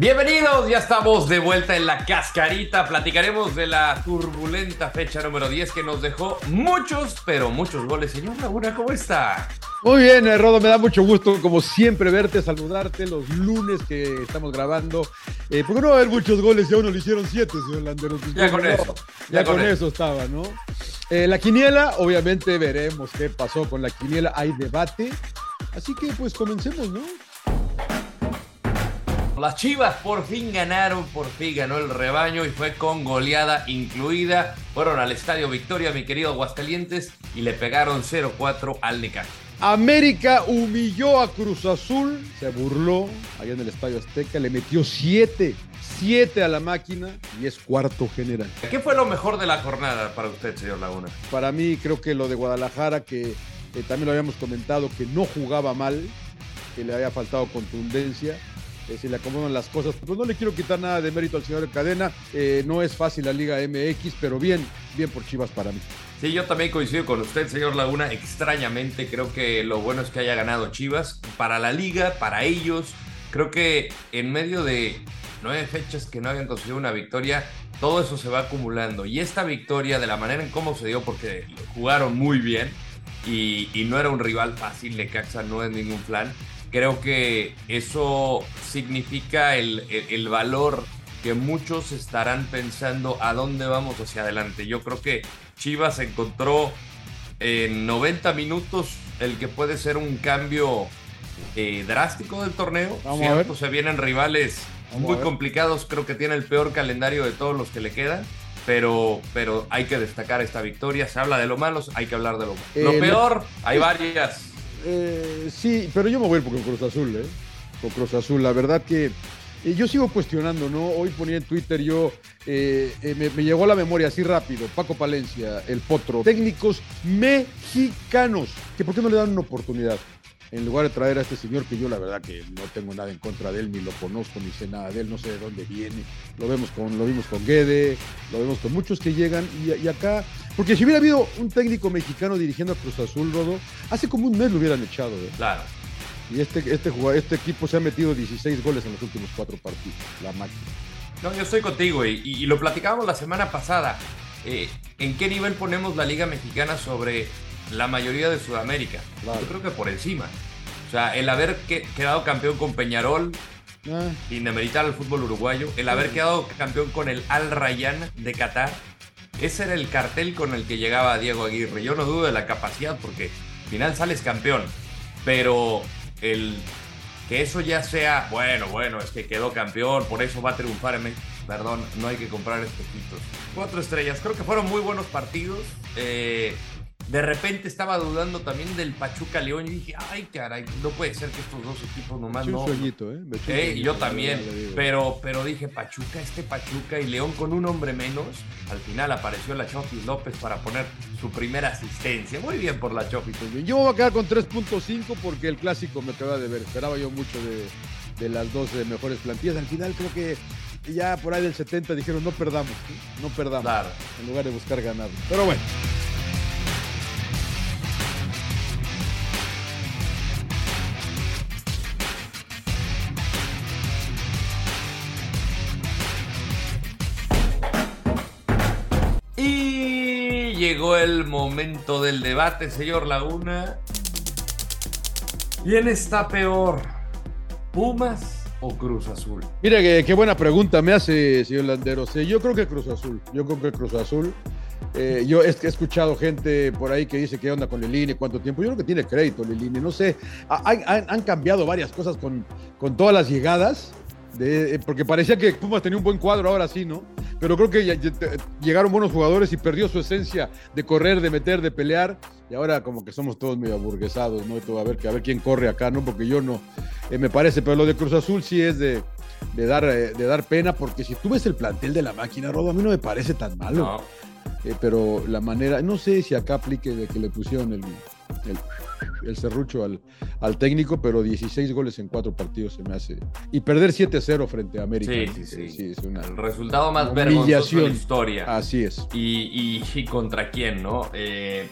Bienvenidos, ya estamos de vuelta en la cascarita. Platicaremos de la turbulenta fecha número 10 que nos dejó muchos, pero muchos goles. Señor Laguna, ¿cómo está? Muy bien, eh, Rodo, me da mucho gusto, como siempre, verte, saludarte los lunes que estamos grabando. Eh, porque no va a haber muchos goles, ya uno le hicieron siete, señor Landero. Ya con eso. Ya, con, eso. estaba, ¿no? Eh, la quiniela, obviamente veremos qué pasó con la quiniela, hay debate. Así que pues comencemos, ¿no? Las Chivas por fin ganaron, por fin ganó el rebaño y fue con goleada incluida. Fueron al Estadio Victoria, mi querido Aguascalientes, y le pegaron 0-4 al Necaxa. América humilló a Cruz Azul, se burló allá en el Estadio Azteca, le metió 7, 7 a la máquina y es cuarto general. ¿Qué fue lo mejor de la jornada para usted, señor Laguna? Para mí creo que lo de Guadalajara, que también lo habíamos comentado, que no jugaba mal, que le había faltado contundencia eh, si le acomodan las cosas. Pues no le quiero quitar nada de mérito al señor Cadena. Eh, no es fácil la Liga MX, pero bien, bien por Chivas para mí. Sí, yo también coincido con usted, señor Laguna. Extrañamente, creo que lo bueno es que haya ganado Chivas. Para la liga, para ellos, creo que en medio de nueve fechas que no habían conseguido una victoria, todo eso se va acumulando. Y esta victoria, de la manera en cómo se dio, porque jugaron muy bien y, y no era un rival fácil, Necaxa no es ningún plan Creo que eso significa el, valor que muchos estarán pensando a dónde vamos hacia adelante. Yo creo que Chivas encontró en 90 minutos el que puede ser un cambio eh, drástico del torneo. Cierto, se vienen rivales muy complicados. Creo que tiene el peor calendario de todos los que le quedan. Pero, pero hay que destacar esta victoria. Se habla de lo malo, hay que hablar de lo, lo eh, peor. Hay varias. Eh, sí, pero yo me voy a ir con Cruz Azul, ¿eh? Con Cruz Azul. La verdad que eh, yo sigo cuestionando, ¿no? Hoy ponía en Twitter yo, eh, me, llegó a la memoria así rápido, Paco Palencia, el Potro, técnicos mexicanos, que por qué no le dan una oportunidad en lugar de traer a este señor que yo la verdad que no tengo nada en contra de él, ni lo conozco, ni sé nada de él, no sé de dónde viene. Lo vemos con, lo vimos con Guede, lo vemos con muchos que llegan y, acá, porque si hubiera habido un técnico mexicano dirigiendo a Cruz Azul, Rodo, hace como un mes lo hubieran echado. ¿eh? Claro. Y este, este, este equipo se ha metido 16 goles en los últimos cuatro partidos, la máquina. No, yo estoy contigo y, lo platicábamos la semana pasada. Eh, ¿En qué nivel ponemos la Liga Mexicana sobre la mayoría de Sudamérica. Yo creo que por encima. O sea, el haber quedado campeón con Peñarol, ah. sin demeritar al fútbol uruguayo, el haber quedado campeón con el Al Rayyan de Qatar, ese era el cartel con el que llegaba Diego Aguirre. Yo no dudo de la capacidad porque al final sales campeón, pero el que eso ya sea, bueno, bueno, es que quedó campeón, por eso va a triunfar en. Perdón, no hay que comprar espejitos. Cuatro estrellas, creo que fueron muy buenos partidos. Eh, de repente estaba dudando también del Pachuca León y dije, ay, caray, no puede ser que estos dos equipos nomás no. Un sueñito, ¿eh? eh yo también, pero, pero dije, Pachuca, este Pachuca y León con un hombre menos. Al final apareció la Chofi López para poner su primera asistencia. Muy bien por la Chofi. Yo me voy a quedar con 3.5 porque el clásico me acaba de ver. Esperaba yo mucho de, las dos mejores plantillas. Al final creo que ya por ahí del 70 dijeron no perdamos, no perdamos. En lugar de buscar ganar. Pero bueno. Llegó el momento del debate, señor Laguna. ¿Quién está peor? ¿Pumas o Cruz Azul? Mira, qué, buena pregunta me hace, señor Landeros. yo creo que Cruz Azul. Yo creo que Cruz Azul. Eh, yo he, escuchado gente por ahí que dice qué onda con Lilini, cuánto tiempo. Yo creo que tiene crédito Lilini. No sé, han, cambiado varias cosas con, con todas las llegadas. Eh, porque parecía que Pumas tenía un buen cuadro, ahora sí, ¿no? Pero creo que llegaron buenos jugadores y perdió su esencia de correr, de meter, de pelear. Y ahora como que somos todos medio aburguesados, ¿no? A ver, a ver quién corre acá, ¿no? Porque yo no, eh, me parece, pero lo de Cruz Azul sí es de, dar, eh, de dar pena, porque si tú ves el plantel de la máquina, Rodo, a mí no me parece tan malo. Eh, pero la manera, no sé si acá aplique de que le pusieron el, el, serrucho al, al, técnico, pero 16 goles en cuatro partidos se me hace. Y perder 7-0 frente a América. Sí, sí, sí. es una, el resultado más vergonzoso de la historia. Así es. Y, y, contra quién, ¿no? Eh,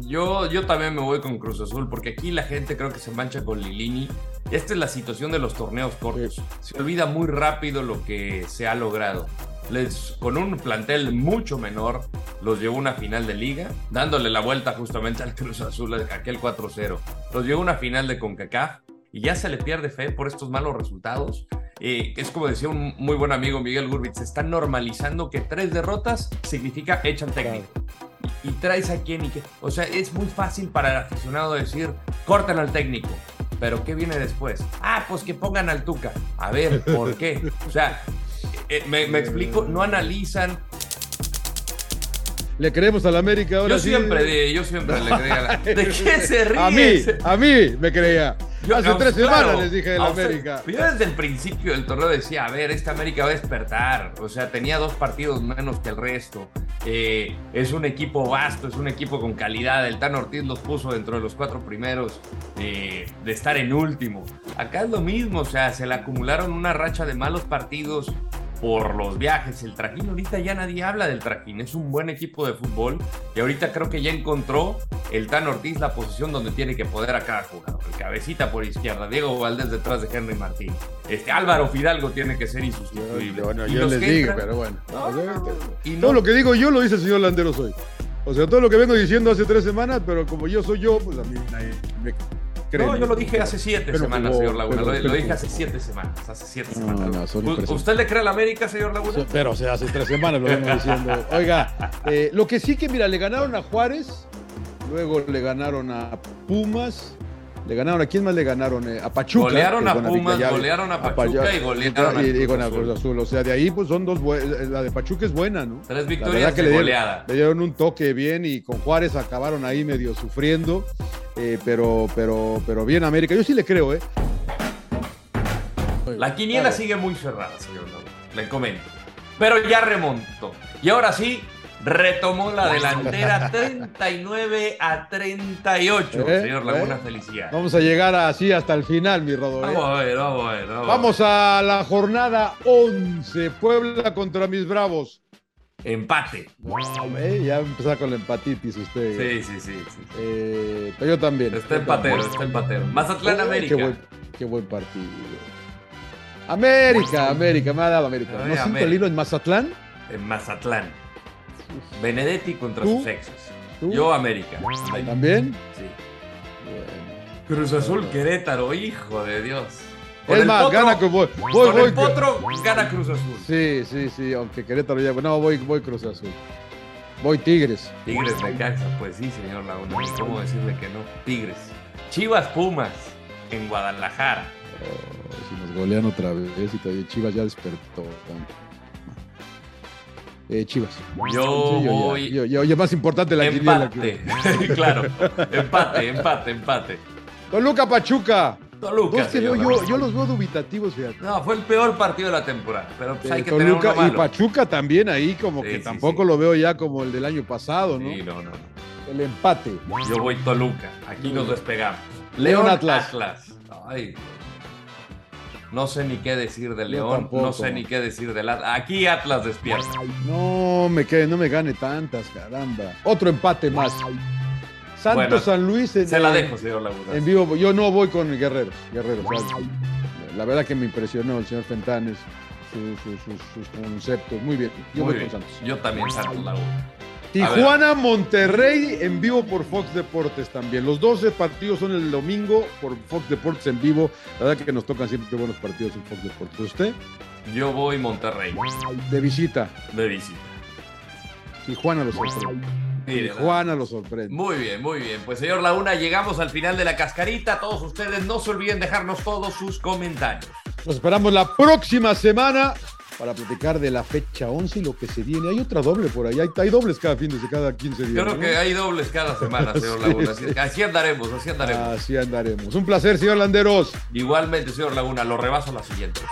yo, yo también me voy con Cruz Azul, porque aquí la gente creo que se mancha con Lilini. Esta es la situación de los torneos cortos. Se olvida muy rápido lo que se ha logrado les, con un plantel mucho menor, los llevó a una final de liga, dándole la vuelta justamente al Cruz Azul, aquel 4-0. Los llevó a una final de CONCACAF y ya se le pierde fe por estos malos resultados. Eh, es como decía un muy buen amigo Miguel Gurbitz, se está normalizando que tres derrotas significa echan técnico. Y, traes a quién y qué. O sea, es muy fácil para el aficionado decir, cortan al técnico. Pero ¿qué viene después? Ah, pues que pongan al Tuca. A ver, ¿por qué? O sea, eh, me, explico, no analizan. Le creemos a la América ahora yo Siempre, yo siempre le creía. La... ¿De qué se ríe? A mí, a mí me creía. Hace tres semanas les dije de la América. yo desde el principio del torneo decía, a ver, esta América va a despertar. O sea, tenía dos partidos menos que el resto. Eh, es un equipo vasto, es un equipo con calidad. El Tan Ortiz los puso dentro de los cuatro primeros eh, de estar en último. Acá es lo mismo, o sea, se le acumularon una racha de malos partidos por los viajes. El Trajín, ahorita ya nadie habla del Trajín, es un buen equipo de fútbol y ahorita creo que ya encontró el Tan Ortiz la posición donde tiene que poder a cada jugador. El cabecita por izquierda, Diego Valdés detrás de Henry Martín. Este Álvaro Fidalgo tiene que ser insustituible. Bueno, yo les digo, pero bueno. y todo lo que digo yo lo dice el señor Landeros hoy. O sea, todo lo que vengo diciendo hace tres semanas, pero como yo soy yo, pues a mí me no, yo lo dije hace siete semanas, señor Laguna. Lo, dije hace siete semanas. Hace siete semanas. ¿Usted le cree a la América, señor Laguna? Pero, o sea, hace tres semanas lo vengo diciendo. Oiga, eh, lo que sí que, mira, le ganaron a Juárez, luego le ganaron a Pumas. Le ganaron, ¿a quién más le ganaron? Eh, a Pachuca. Golearon a Pumas, golearon a Pachuca y golearon a y, con Cruz Azul. O sea, de ahí pues son dos La de Pachuca es buena, ¿no? Tres victorias que le dieron, le dieron un toque bien y con Juárez acabaron ahí medio sufriendo. Eh, pero, pero, pero bien América. Yo sí le creo, ¿eh? La quiniela sigue muy cerrada, señor Le comento. Pero ya remontó. Y ahora sí, retomó la delantera 39 a 38. ¿Eh? Señor Laguna, ¿Eh? felicidad. Vamos a llegar así hasta el final, mi Rodolfo. Vamos a ver, vamos a ver. Vamos, a la jornada 11. Puebla contra mis bravos. Empate. ya empezó con la empatitis usted. Sí, sí, sí. sí. Eh, pero yo también. Está empatero, está empatero. Mazatlán, América. Qué buen, partido. América, América, me ha dado América. ¿No siento el hilo en Mazatlán? En Mazatlán. Benedetti contra sus exes. Yo, América. ¿También? Sí. Cruz Azul, Querétaro, hijo de Dios es más, gana con voy, con el Potro gana Cruz Azul. Sí, sí, sí, aunque Querétaro ya. No, voy, voy Cruz Azul. Voy Tigres. Tigres de Caxa, pues sí, señor Laguna. ¿Cómo decirle que no? Tigres. Chivas Pumas en Guadalajara. Oh, si nos golean otra vez y todavía Chivas ya despertó. Eh, Chivas. Yo, voy. Yo, yo, más importante la Empate. claro. Empate, empate, empate. Toluca Pachuca. Toluca. yo, yo, los veo dubitativos, fíjate. No, fue el peor partido de la temporada, pero pues hay que Toluca tener Y Pachuca también ahí, como que tampoco lo veo ya como el del año pasado, ¿no? Sí, no, no. El empate. Yo voy Toluca, aquí nos despegamos. León, Atlas. Ay, no sé ni qué decir de León, no sé ni qué decir de Atlas. Aquí Atlas despierta. No me quede, no me gane tantas, caramba. Otro empate más. Santos San Luis en, se la dejo, señor Laguna. En vivo, yo no voy con Guerreros. Guerreros. La verdad que me impresionó el señor Fentanes, sus conceptos. Muy bien. Yo voy con Santos. Yo también Santos Laguna. Tijuana, Monterrey en vivo por Fox Deportes también. Los 12 partidos son el domingo por Fox Deportes en vivo. La verdad que nos tocan siempre buenos partidos en Fox Deportes. ¿Usted? Yo voy Monterrey. De visita. De visita. Tijuana los sorprende. Juana lo sorprende. Muy bien, muy bien. Pues señor Launa, llegamos al final de la cascarita. Todos ustedes no se olviden dejarnos todos sus comentarios. Nos esperamos la próxima semana para platicar de la fecha 11 y lo que se viene. Hay otra doble por ahí. Hay, dobles cada fin de cada 15 días. Yo creo que hay dobles cada semana, señor Laguna. Así, andaremos, así andaremos. Así andaremos. Un placer, señor Landeros. Igualmente, señor Laguna. Lo rebaso la siguiente.